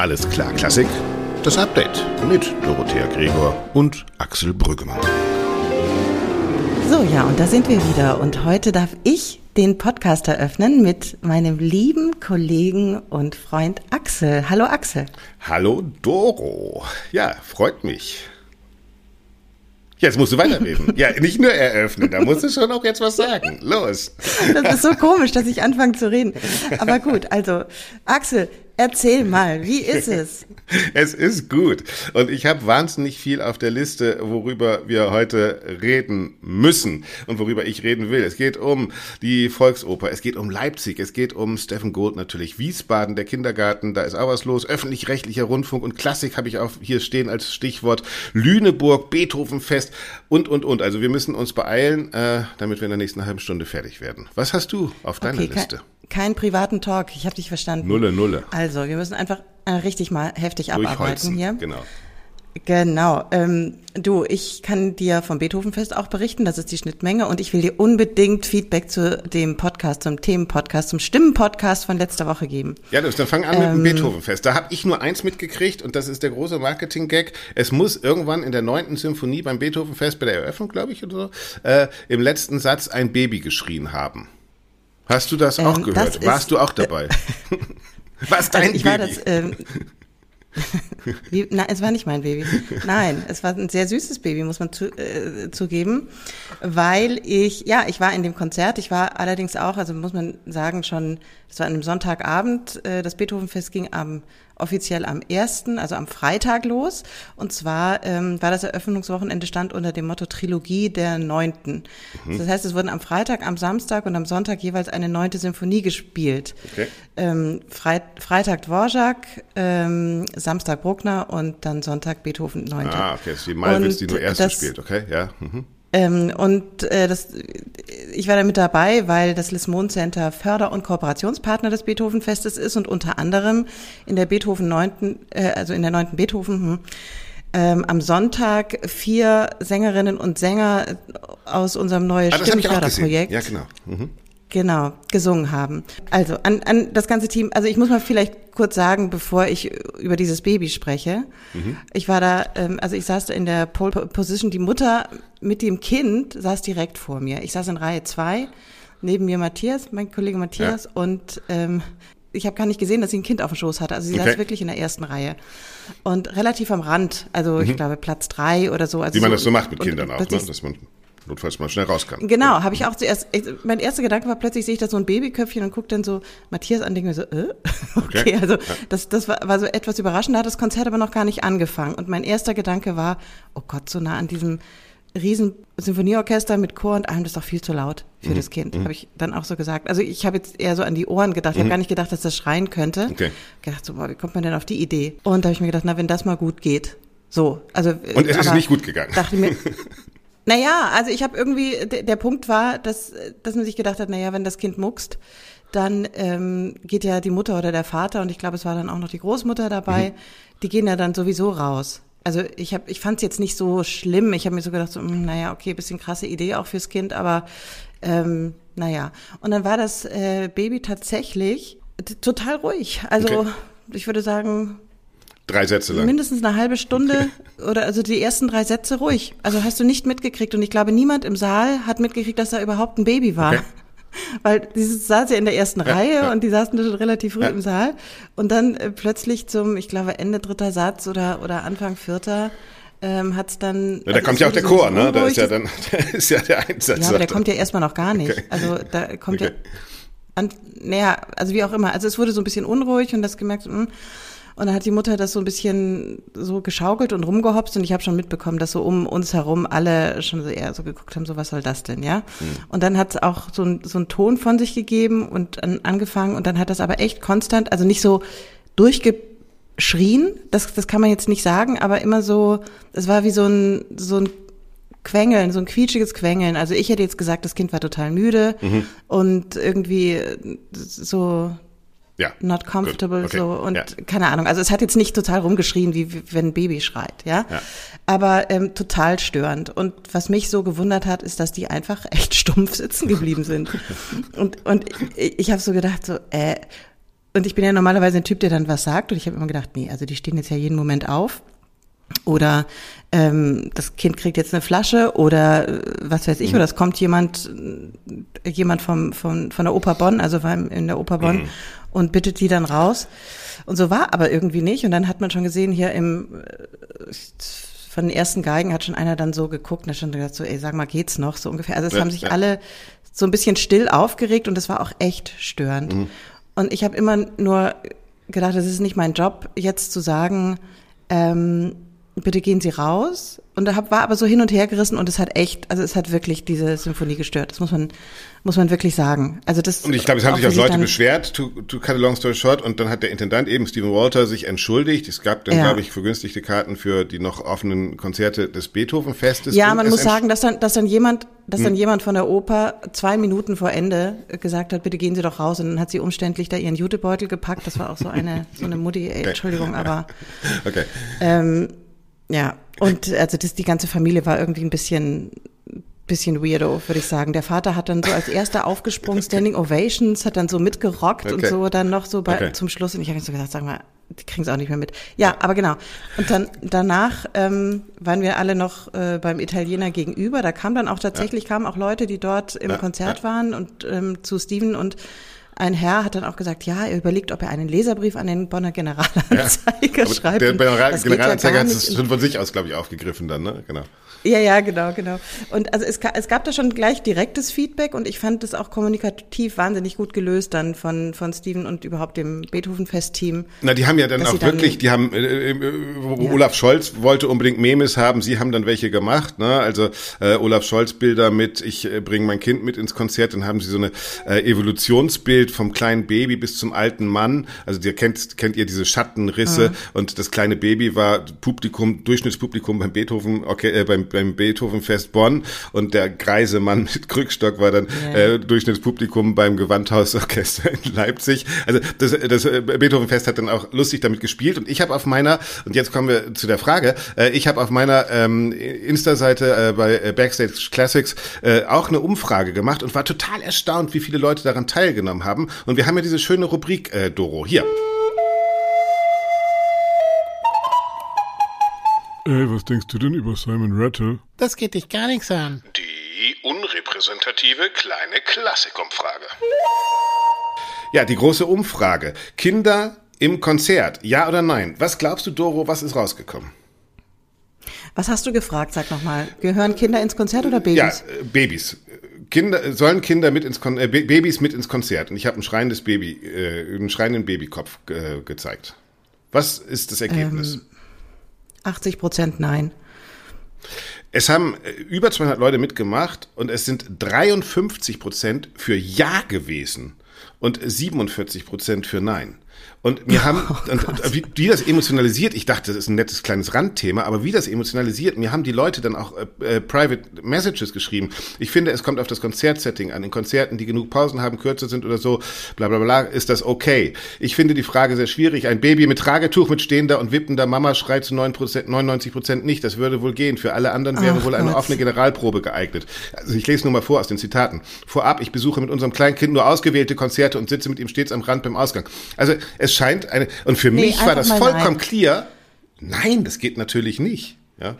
Alles klar, Klassik. Das Update mit Dorothea Gregor und Axel Brüggemann. So, ja, und da sind wir wieder. Und heute darf ich den Podcast eröffnen mit meinem lieben Kollegen und Freund Axel. Hallo Axel. Hallo Doro. Ja, freut mich. Jetzt musst du weiterreden. ja, nicht nur eröffnen, da musst du schon auch jetzt was sagen. Los. Das ist so komisch, dass ich anfange zu reden. Aber gut, also Axel, Erzähl mal, wie ist es? es ist gut. Und ich habe wahnsinnig viel auf der Liste, worüber wir heute reden müssen und worüber ich reden will. Es geht um die Volksoper, es geht um Leipzig, es geht um Steffen Gold natürlich, Wiesbaden, der Kindergarten, da ist auch was los, öffentlich-rechtlicher Rundfunk und Klassik habe ich auch hier stehen als Stichwort, Lüneburg, Beethovenfest und, und, und. Also wir müssen uns beeilen, äh, damit wir in der nächsten halben Stunde fertig werden. Was hast du auf deiner okay, Liste? keinen privaten Talk. Ich habe dich verstanden. Nulle, nulle. Also, wir müssen einfach äh, richtig mal heftig abarbeiten hier. Genau. Genau. Ähm, du, ich kann dir vom Beethovenfest auch berichten, das ist die Schnittmenge und ich will dir unbedingt Feedback zu dem Podcast, zum Themenpodcast, zum Stimmenpodcast von letzter Woche geben. Ja, das, dann fang an mit dem ähm, Beethovenfest. Da habe ich nur eins mitgekriegt und das ist der große Marketing-Gag. Es muss irgendwann in der neunten Symphonie beim Beethovenfest, bei der Eröffnung, glaube ich, oder so, äh, im letzten Satz ein Baby geschrien haben. Hast du das auch ähm, gehört? Das Warst ist, du auch dabei? Was dein also ich Baby? War das, ähm, Wie, nein, es war nicht mein Baby. Nein, es war ein sehr süßes Baby, muss man zu, äh, zugeben, weil ich, ja, ich war in dem Konzert. Ich war allerdings auch, also muss man sagen, schon, es war an einem Sonntagabend. Äh, das Beethovenfest ging am offiziell am ersten, also am Freitag los. Und zwar ähm, war das Eröffnungswochenende stand unter dem Motto Trilogie der Neunten. Mhm. Das heißt, es wurden am Freitag, am Samstag und am Sonntag jeweils eine neunte Symphonie gespielt. Okay. Ähm, Freit Freitag Dvorak, ähm, Samstag Bruckner und dann Sonntag Beethoven neunte. Ah, okay, das ist die Malwitz, die nur erste spielt, okay, ja. Mhm. Ähm, und äh, das, ich war da mit dabei, weil das Lismon Center Förder- und Kooperationspartner des Beethovenfestes ist und unter anderem in der Beethoven neunten, äh, also in der neunten Beethoven, hm, ähm, am Sonntag vier Sängerinnen und Sänger aus unserem neuen ah, Stimmenförderprojekt. Ja, genau. Mhm. Genau, gesungen haben. Also an, an das ganze Team, also ich muss mal vielleicht kurz sagen, bevor ich über dieses Baby spreche. Mhm. Ich war da, ähm, also ich saß da in der Pole Position, die Mutter mit dem Kind saß direkt vor mir. Ich saß in Reihe zwei, neben mir Matthias, mein Kollege Matthias, ja. und ähm, ich habe gar nicht gesehen, dass sie ein Kind auf dem Schoß hatte. Also sie okay. saß wirklich in der ersten Reihe. Und relativ am Rand, also mhm. ich glaube Platz drei oder so. Also Wie man so, das so macht mit Kindern auch, ne? dass man notfalls mal schnell raus kann. Genau, habe ich auch zuerst, mein erster Gedanke war plötzlich, sehe ich da so ein Babyköpfchen und gucke dann so Matthias an, denke mir so, äh? okay, okay. also das, das war, war so etwas überraschend, da hat das Konzert aber noch gar nicht angefangen und mein erster Gedanke war, oh Gott, so nah an diesem riesen Symphonieorchester mit Chor und allem, das ist doch viel zu laut für mhm. das Kind, mhm. habe ich dann auch so gesagt. Also ich habe jetzt eher so an die Ohren gedacht, ich mhm. habe gar nicht gedacht, dass das schreien könnte. Okay. Gedacht so, boah, wie kommt man denn auf die Idee? Und da habe ich mir gedacht, na, wenn das mal gut geht, so, also und es ist nicht gut gegangen. Dachte mir, Naja, also ich habe irgendwie, der, Punkt war, dass, dass man sich gedacht hat, naja, wenn das Kind muckst, dann ähm, geht ja die Mutter oder der Vater und ich glaube, es war dann auch noch die Großmutter dabei, mhm. die gehen ja dann sowieso raus. Also ich habe, ich fand es jetzt nicht so schlimm. Ich habe mir so gedacht, so, hm, naja, okay, bisschen krasse Idee auch fürs Kind, aber ähm, naja. Und dann war das äh, Baby tatsächlich total ruhig. Also okay. ich würde sagen, Drei Sätze lang. Mindestens eine halbe Stunde oder also die ersten drei Sätze ruhig. Also hast du nicht mitgekriegt und ich glaube, niemand im Saal hat mitgekriegt, dass da überhaupt ein Baby war. Okay. Weil dieses saß ja in der ersten ja, Reihe ja. und die saßen schon relativ früh ja. im Saal. Und dann äh, plötzlich zum, ich glaube, Ende dritter Satz oder, oder Anfang vierter ähm, hat's dann. Ja, da kommt ja auch der Chor, ne? Da ist ja dann, da ist ja der Einsatz. Ja, aber der kommt ja erstmal noch gar nicht. Okay. Also da kommt okay. ja, an, naja, also wie auch immer. Also es wurde so ein bisschen unruhig und das gemerkt, mh, hm, und dann hat die Mutter das so ein bisschen so geschaukelt und rumgehopst und ich habe schon mitbekommen, dass so um uns herum alle schon so eher so geguckt haben, so was soll das denn, ja? Mhm. Und dann hat es auch so, ein, so einen Ton von sich gegeben und an, angefangen und dann hat das aber echt konstant, also nicht so durchgeschrien, das, das kann man jetzt nicht sagen, aber immer so, es war wie so ein, so ein Quengeln, so ein quietschiges Quengeln. Also ich hätte jetzt gesagt, das Kind war total müde mhm. und irgendwie so ja. not comfortable okay. so und ja. keine Ahnung. Also es hat jetzt nicht total rumgeschrien, wie, wie wenn ein Baby schreit, ja. ja. Aber ähm, total störend. Und was mich so gewundert hat, ist, dass die einfach echt stumpf sitzen geblieben sind. und und ich, ich habe so gedacht, so, äh, und ich bin ja normalerweise ein Typ, der dann was sagt. Und ich habe immer gedacht, nee, also die stehen jetzt ja jeden Moment auf. Oder ähm, das Kind kriegt jetzt eine Flasche oder äh, was weiß ich, mhm. oder es kommt jemand, jemand vom, vom, von der Oper Bonn, also in der Oper Bonn mhm. Und bittet die dann raus. Und so war aber irgendwie nicht. Und dann hat man schon gesehen, hier im äh, von den ersten Geigen hat schon einer dann so geguckt und hat schon gesagt, so, ey, sag mal, geht's noch? So ungefähr. Also es ja, haben sich ja. alle so ein bisschen still aufgeregt und das war auch echt störend. Mhm. Und ich habe immer nur gedacht, das ist nicht mein Job, jetzt zu sagen, ähm, bitte gehen Sie raus. Und da hab, war aber so hin und her gerissen und es hat echt, also es hat wirklich diese Symphonie gestört. Das muss man, muss man wirklich sagen. Also das. Und ich glaube, es haben sich auch Leute beschwert, to, to cut a long story short, und dann hat der Intendant eben, Stephen Walter, sich entschuldigt. Es gab dann, ja. glaube ich, vergünstigte Karten für die noch offenen Konzerte des Beethoven-Festes. Ja, man muss sagen, dass dann, dass dann jemand, dass hm. dann jemand von der Oper zwei Minuten vor Ende gesagt hat, bitte gehen Sie doch raus. Und dann hat sie umständlich da ihren Jutebeutel gepackt. Das war auch so eine, so eine Mutti, ey, Entschuldigung, aber. Okay. Ähm, ja, und also das, die ganze Familie war irgendwie ein bisschen bisschen weirdo, würde ich sagen. Der Vater hat dann so als erster aufgesprungen, Standing Ovations, hat dann so mitgerockt okay. und so dann noch so bei, okay. zum Schluss. Und ich habe so gesagt, sag mal, die kriegen es auch nicht mehr mit. Ja, aber genau. Und dann danach ähm, waren wir alle noch äh, beim Italiener gegenüber. Da kam dann auch tatsächlich, ja. kamen auch Leute, die dort im ja, Konzert ja. waren und ähm, zu Steven und ein Herr hat dann auch gesagt, ja, er überlegt, ob er einen Leserbrief an den Bonner Generalanzeiger ja, schreibt. Der General Generalanzeiger ja hat es schon von sich aus, glaube ich, aufgegriffen dann, ne? Genau. Ja, ja, genau, genau. Und also es, es gab da schon gleich direktes Feedback und ich fand das auch kommunikativ wahnsinnig gut gelöst dann von, von Steven und überhaupt dem Beethoven-Fest-Team. Na, die haben ja dann auch wirklich, die haben, äh, äh, ja. Olaf Scholz wollte unbedingt Memes haben, sie haben dann welche gemacht, ne? Also äh, Olaf Scholz Bilder mit, ich äh, bringe mein Kind mit ins Konzert, dann haben sie so eine äh, Evolutionsbild vom kleinen Baby bis zum alten Mann. Also ihr kennt, kennt ihr diese Schattenrisse mhm. und das kleine Baby war Publikum, Durchschnittspublikum beim Beethoven, okay, äh, beim beim Beethovenfest Bonn und der greise Mann mit Krückstock war dann yeah. äh, Durchschnittspublikum beim Gewandhausorchester in Leipzig. Also das, das äh, Beethovenfest hat dann auch lustig damit gespielt und ich habe auf meiner, und jetzt kommen wir zu der Frage, äh, ich habe auf meiner ähm, Insta-Seite äh, bei äh, Backstage Classics äh, auch eine Umfrage gemacht und war total erstaunt, wie viele Leute daran teilgenommen haben. Und wir haben ja diese schöne Rubrik, äh, Doro, hier. Ey, was denkst du denn über Simon Rattle? Das geht dich gar nichts an. Die unrepräsentative kleine Klassikumfrage. Ja, die große Umfrage. Kinder im Konzert, ja oder nein? Was glaubst du, Doro, was ist rausgekommen? Was hast du gefragt, sag nochmal? Gehören Kinder ins Konzert oder Babys? Ja, äh, Babys. Kinder, sollen Kinder mit ins Kon äh, Babys mit ins Konzert? Und ich habe ein schreiendes Baby, äh, einen schreienden Babykopf äh, gezeigt. Was ist das Ergebnis? Ähm 80 Prozent nein. Es haben äh, über 200 Leute mitgemacht und es sind 53 Prozent für Ja gewesen und 47 Prozent für Nein. Und wir haben, oh und, wie, wie, das emotionalisiert, ich dachte, das ist ein nettes kleines Randthema, aber wie das emotionalisiert, mir haben die Leute dann auch äh, äh, Private Messages geschrieben. Ich finde, es kommt auf das Konzertsetting an. In Konzerten, die genug Pausen haben, kürzer sind oder so, bla bla bla, ist das okay. Ich finde die Frage sehr schwierig. Ein Baby mit Tragetuch, mit stehender und wippender Mama schreit zu 99 Prozent nicht. Das würde wohl gehen. Für alle anderen wäre Ach, wohl eine Gott. offene Generalprobe geeignet. Also ich lese nur mal vor aus den Zitaten. Vorab, ich besuche mit unserem kleinen Kind nur ausgewählte Konzerte und sitze mit ihm stets am Rand beim Ausgang. Also es scheint eine, und für nee, mich war das vollkommen nein. clear. Nein, das geht natürlich nicht. Ja.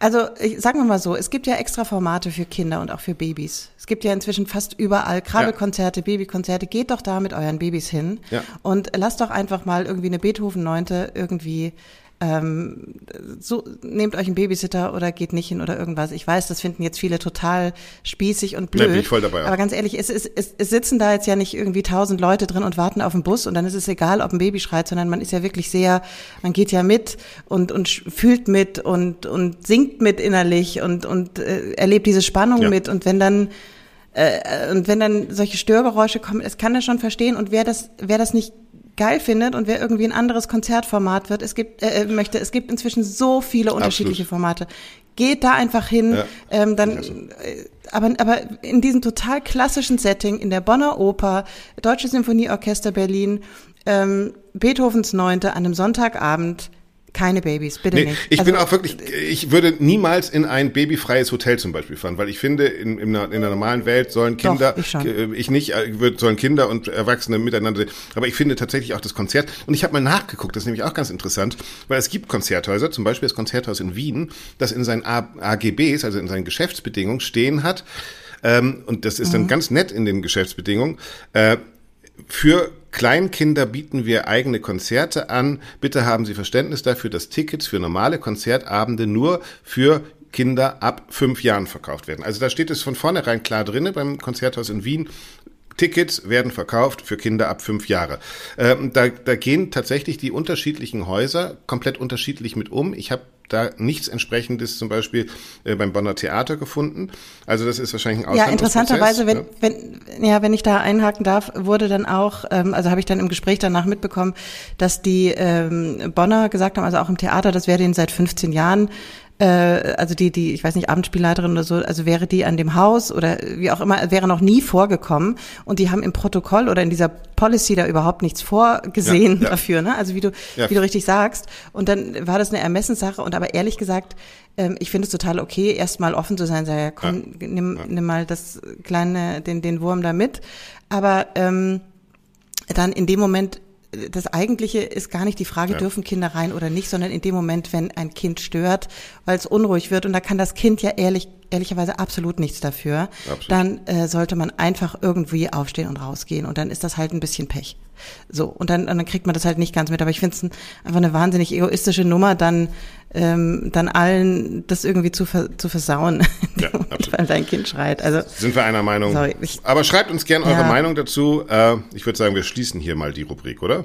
Also sagen wir mal so, es gibt ja extra Formate für Kinder und auch für Babys. Es gibt ja inzwischen fast überall Krabbelkonzerte, ja. Babykonzerte. Geht doch da mit euren Babys hin ja. und lasst doch einfach mal irgendwie eine Beethoven Neunte irgendwie ähm, so nehmt euch einen Babysitter oder geht nicht hin oder irgendwas. Ich weiß, das finden jetzt viele total spießig und blöd. Ja, bin ich voll dabei. Aber ganz ehrlich, es, es, es, es sitzen da jetzt ja nicht irgendwie tausend Leute drin und warten auf den Bus und dann ist es egal, ob ein Baby schreit, sondern man ist ja wirklich sehr, man geht ja mit und und fühlt mit und und singt mit innerlich und und äh, erlebt diese Spannung ja. mit und wenn dann äh, und wenn dann solche Störgeräusche kommen, es kann er schon verstehen und wer das wer das nicht geil findet und wer irgendwie ein anderes Konzertformat wird, es gibt äh, äh möchte, es gibt inzwischen so viele unterschiedliche Absolut. Formate. Geht da einfach hin, ja. ähm, dann, äh, aber, aber in diesem total klassischen Setting in der Bonner Oper, Deutsche Symphonieorchester Berlin, ähm, Beethovens Neunte an einem Sonntagabend, keine Babys, bitte nee, nicht. Ich also, bin auch wirklich, ich würde niemals in ein babyfreies Hotel zum Beispiel fahren, weil ich finde, in, in, einer, in der normalen Welt sollen Kinder, doch, ich, äh, ich, nicht, äh, sollen Kinder und Erwachsene miteinander, aber ich finde tatsächlich auch das Konzert, und ich habe mal nachgeguckt, das ist nämlich auch ganz interessant, weil es gibt Konzerthäuser, zum Beispiel das Konzerthaus in Wien, das in seinen AGBs, also in seinen Geschäftsbedingungen stehen hat, ähm, und das ist mhm. dann ganz nett in den Geschäftsbedingungen, äh, für Kleinkinder bieten wir eigene Konzerte an. Bitte haben Sie Verständnis dafür, dass Tickets für normale Konzertabende nur für Kinder ab fünf Jahren verkauft werden. Also da steht es von vornherein klar drinne beim Konzerthaus in Wien. Tickets werden verkauft für Kinder ab fünf Jahre. Ähm, da, da gehen tatsächlich die unterschiedlichen Häuser komplett unterschiedlich mit um. Ich habe da nichts entsprechendes zum Beispiel äh, beim Bonner Theater gefunden. Also das ist wahrscheinlich ein Ja, interessanterweise, wenn, ja. wenn, ja, wenn ich da einhaken darf, wurde dann auch, ähm, also habe ich dann im Gespräch danach mitbekommen, dass die ähm, Bonner gesagt haben, also auch im Theater, das wäre denen seit 15 Jahren äh, also die, die, ich weiß nicht, Abendspielleiterin oder so, also wäre die an dem Haus oder wie auch immer, wäre noch nie vorgekommen und die haben im Protokoll oder in dieser Policy da überhaupt nichts vorgesehen ja, ja. dafür, ne? Also wie du, ja. wie du richtig sagst. Und dann war das eine Ermessenssache und aber ehrlich gesagt, ähm, ich finde es total okay, erstmal offen zu sein, sag ja, komm, nimm, nimm mal das kleine, den, den Wurm da mit. Aber ähm, dann in dem Moment das Eigentliche ist gar nicht die Frage, ja. dürfen Kinder rein oder nicht, sondern in dem Moment, wenn ein Kind stört, weil es unruhig wird und da kann das Kind ja ehrlich, ehrlicherweise absolut nichts dafür, absolut. dann äh, sollte man einfach irgendwie aufstehen und rausgehen und dann ist das halt ein bisschen Pech. So, und dann, und dann kriegt man das halt nicht ganz mit. Aber ich finde es einfach eine wahnsinnig egoistische Nummer, dann, ähm, dann allen das irgendwie zu, ver, zu versauen, ja, weil dein Kind schreit. Also, Sind wir einer Meinung. Sorry, ich, Aber schreibt uns gerne eure ja. Meinung dazu. Äh, ich würde sagen, wir schließen hier mal die Rubrik, oder?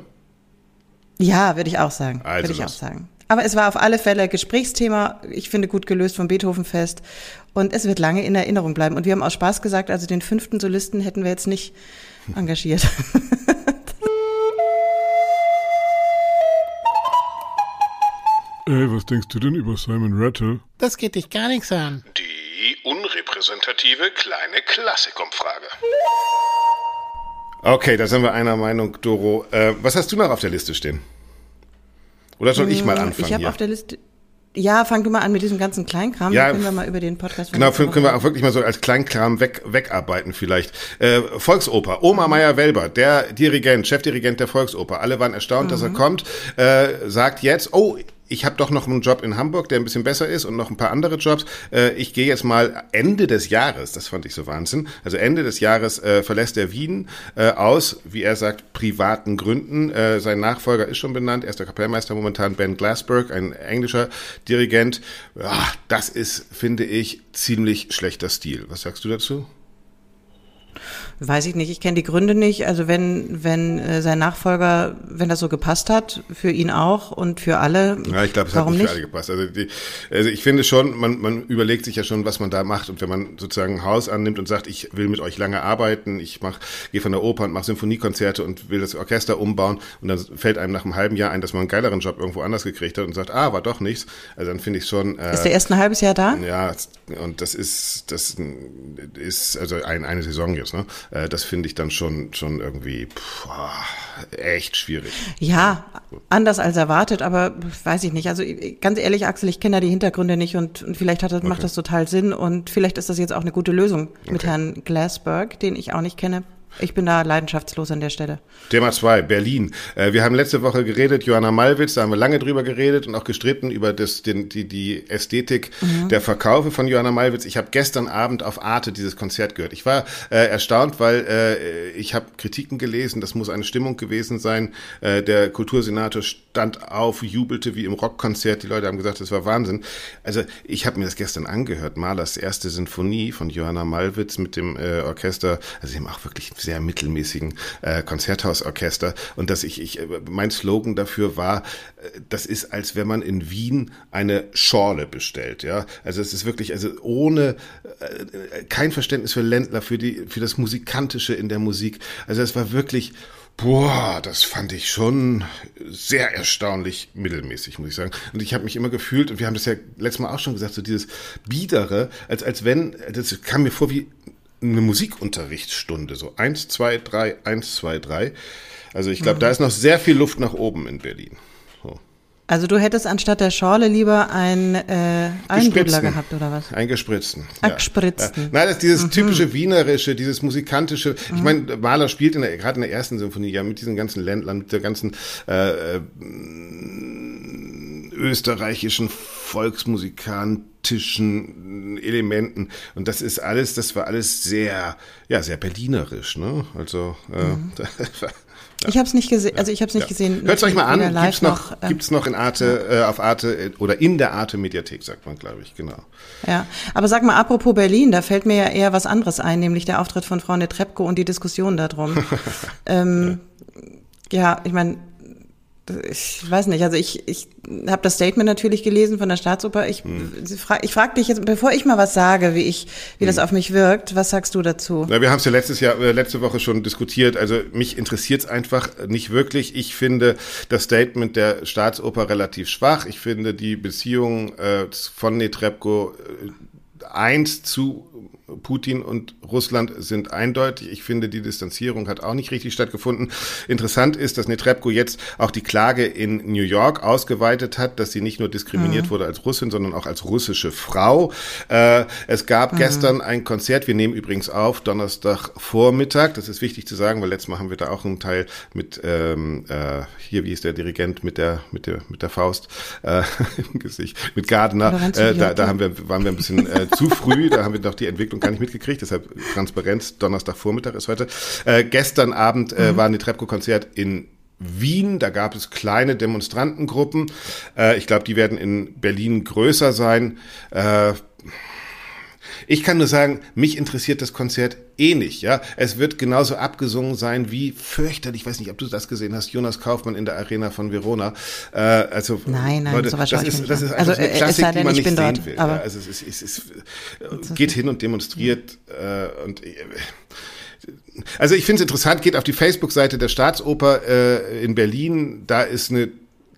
Ja, würde ich auch sagen. Also würde ich auch sagen. Aber es war auf alle Fälle Gesprächsthema, ich finde gut gelöst vom Beethovenfest. Und es wird lange in Erinnerung bleiben. Und wir haben aus Spaß gesagt, also den fünften Solisten hätten wir jetzt nicht engagiert. Ey, was denkst du denn über Simon Rattle? Das geht dich gar nichts an. Die unrepräsentative kleine Klassikumfrage. Okay, da sind wir einer Meinung, Doro. Äh, was hast du noch auf der Liste stehen? Oder soll ich mal hm, anfangen? Ich habe auf der Liste. Ja, fang du mal an mit diesem ganzen Kleinkram, ja, dann können wir mal über den Podcast Genau, können wir auch wirklich mal so als Kleinkram weg, wegarbeiten vielleicht. Äh, Volksoper, Oma Meyer-Welber, der Dirigent, Chefdirigent der Volksoper, alle waren erstaunt, mhm. dass er mhm. kommt, äh, sagt jetzt, oh, ich habe doch noch einen Job in Hamburg, der ein bisschen besser ist und noch ein paar andere Jobs. Äh, ich gehe jetzt mal Ende des Jahres, das fand ich so Wahnsinn, also Ende des Jahres äh, verlässt er Wien äh, aus, wie er sagt, privaten Gründen. Äh, sein Nachfolger ist schon benannt, er ist der Kapellmeister momentan, Ben Glassberg, ein englischer Dirigent. Ja, das ist, finde ich, ziemlich schlechter Stil. Was sagst du dazu? Weiß ich nicht, ich kenne die Gründe nicht. Also wenn, wenn äh, sein Nachfolger, wenn das so gepasst hat, für ihn auch und für alle. Ja, ich glaube, es hat nicht, nicht, für alle gepasst. Also, die, also ich finde schon, man, man überlegt sich ja schon, was man da macht. Und wenn man sozusagen ein Haus annimmt und sagt, ich will mit euch lange arbeiten, ich mach, gehe von der Oper und mache Symphoniekonzerte und will das Orchester umbauen und dann fällt einem nach einem halben Jahr ein, dass man einen geileren Job irgendwo anders gekriegt hat und sagt, ah, war doch nichts. Also dann finde ich schon. Äh, ist der erst ein halbes Jahr da? Ja, und das ist, das ist also ein, eine Saison jetzt, ne? Äh, das finde ich dann schon, schon irgendwie pff, echt schwierig. Ja, anders als erwartet, aber weiß ich nicht. Also ganz ehrlich, Axel, ich kenne da die Hintergründe nicht und, und vielleicht hat das, okay. macht das total Sinn und vielleicht ist das jetzt auch eine gute Lösung mit okay. Herrn Glassberg, den ich auch nicht kenne. Ich bin da leidenschaftslos an der Stelle. Thema 2, Berlin. Äh, wir haben letzte Woche geredet, Johanna Malwitz, da haben wir lange drüber geredet und auch gestritten über das, den, die, die Ästhetik mhm. der Verkaufe von Johanna Malwitz. Ich habe gestern Abend auf Arte dieses Konzert gehört. Ich war äh, erstaunt, weil äh, ich habe Kritiken gelesen, das muss eine Stimmung gewesen sein. Äh, der Kultursenator stand auf, jubelte wie im Rockkonzert. Die Leute haben gesagt, das war Wahnsinn. Also ich habe mir das gestern angehört, Malers erste Sinfonie von Johanna Malwitz mit dem äh, Orchester. Also sie haben auch wirklich sehr mittelmäßigen äh, Konzerthausorchester. Und dass ich, ich, mein Slogan dafür war, äh, das ist, als wenn man in Wien eine Schorle bestellt. Ja, also es ist wirklich, also ohne äh, kein Verständnis für Ländler, für die, für das Musikantische in der Musik. Also es war wirklich Boah, das fand ich schon sehr erstaunlich mittelmäßig, muss ich sagen. Und ich habe mich immer gefühlt, und wir haben das ja letztes Mal auch schon gesagt, so dieses Biedere, als, als wenn, das kam mir vor wie eine Musikunterrichtsstunde, so eins, zwei, drei, eins, zwei, drei. Also ich glaube, mhm. da ist noch sehr viel Luft nach oben in Berlin. So. Also du hättest anstatt der Schorle lieber ein äh, Almdudler gehabt, oder was? Ein gespritzten. Ja. Gespritzten. Ja. Nein, das ist dieses mhm. typische Wienerische, dieses musikantische. Ich mhm. meine, Mahler spielt in der, gerade in der ersten Symphonie ja mit diesen ganzen Ländlern, mit der ganzen äh, äh, österreichischen volksmusikantischen Elementen. Und das ist alles, das war alles sehr, ja, sehr berlinerisch, ne? Also äh, mhm. Ja. Ich habe es nicht gesehen, also ich habe es nicht ja. gesehen. Hört euch mal an, gibt's noch, noch ähm, gibt's noch in Arte, ja. äh, auf Arte äh, oder in der Arte Mediathek, sagt man, glaube ich, genau. Ja, aber sag mal, apropos Berlin, da fällt mir ja eher was anderes ein, nämlich der Auftritt von Frau Netrebko und die Diskussion darum. ähm, ja, ich meine, ich weiß nicht, also ich, ich habe das Statement natürlich gelesen von der Staatsoper. Ich, hm. ich frage dich jetzt, bevor ich mal was sage, wie ich, wie hm. das auf mich wirkt, was sagst du dazu? Na, wir haben es ja letztes Jahr, äh, letzte Woche schon diskutiert. Also mich interessiert es einfach nicht wirklich. Ich finde das Statement der Staatsoper relativ schwach. Ich finde die Beziehung äh, von Netrebko äh, eins zu Putin und Russland sind eindeutig. Ich finde, die Distanzierung hat auch nicht richtig stattgefunden. Interessant ist, dass Netrebko jetzt auch die Klage in New York ausgeweitet hat, dass sie nicht nur diskriminiert mhm. wurde als Russin, sondern auch als russische Frau. Äh, es gab mhm. gestern ein Konzert. Wir nehmen übrigens auf Donnerstag Vormittag. Das ist wichtig zu sagen, weil letztes Mal haben wir da auch einen Teil mit ähm, äh, hier, wie ist der Dirigent mit der mit der mit der Faust äh, im Gesicht mit Gardner. Äh, da, da haben wir waren wir ein bisschen äh, zu früh. Da haben wir noch die Entwicklung Entwicklung gar nicht mitgekriegt, deshalb Transparenz, Donnerstagvormittag ist heute. Äh, gestern Abend äh, mhm. war ein Netrebko-Konzert in Wien, da gab es kleine Demonstrantengruppen. Äh, ich glaube, die werden in Berlin größer sein. Äh, ich kann nur sagen, mich interessiert das Konzert eh nicht, ja. Es wird genauso abgesungen sein wie fürchterlich, ich weiß nicht, ob du das gesehen hast, Jonas Kaufmann in der Arena von Verona. Äh, also, nein, nein, Leute, sowas das ist, das ist also, eine äh, Klassik, die man nicht sehen dort, will. Ja. Also es, ist, es, ist, es geht hin und demonstriert äh, und äh, also ich finde es interessant, geht auf die Facebook-Seite der Staatsoper äh, in Berlin, da ist eine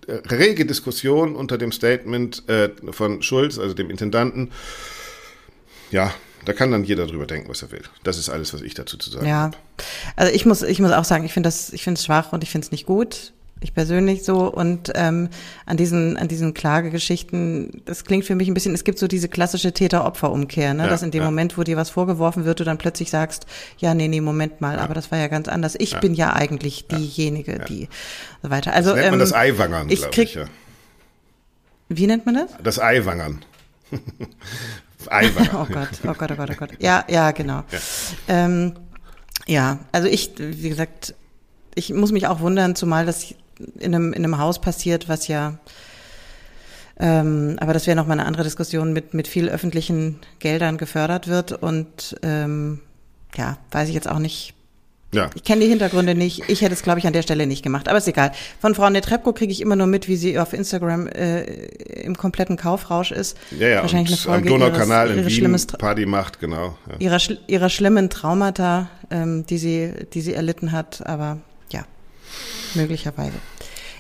äh, rege Diskussion unter dem Statement äh, von Schulz, also dem Intendanten ja, da kann dann jeder drüber denken, was er will. Das ist alles, was ich dazu zu sagen ja. habe. Also ich muss, ich muss auch sagen, ich finde das, ich finde es schwach und ich finde es nicht gut. Ich persönlich so und ähm, an diesen an diesen Klagegeschichten, das klingt für mich ein bisschen. Es gibt so diese klassische Täter-Opfer-Umkehr, ne? Ja, dass in dem ja. Moment, wo dir was vorgeworfen wird, du dann plötzlich sagst, ja, nee, nee, Moment mal, ja. aber das war ja ganz anders. Ich bin ja eigentlich diejenige, die so weiter. Also das nennt man ähm, das Eiwangern, ich krieg, ich, ja. Wie nennt man das? Das Eiwangern. Eiweiß. oh Gott, oh Gott, oh Gott, oh Gott. Ja, ja, genau. Ja. Ähm, ja, also ich, wie gesagt, ich muss mich auch wundern, zumal das in einem, in einem Haus passiert, was ja, ähm, aber das wäre nochmal eine andere Diskussion, mit, mit viel öffentlichen Geldern gefördert wird und ähm, ja, weiß ich jetzt auch nicht, ja. Ich kenne die Hintergründe nicht. Ich hätte es, glaube ich, an der Stelle nicht gemacht. Aber ist egal. Von Frau Netrebko kriege ich immer nur mit, wie sie auf Instagram äh, im kompletten Kaufrausch ist. Ja, ja. Wahrscheinlich eine Folge am Donaukanal in Wien Party macht, genau. Ja. Ihrer, ihrer schlimmen Traumata, ähm, die sie, die sie erlitten hat. Aber ja, möglicherweise.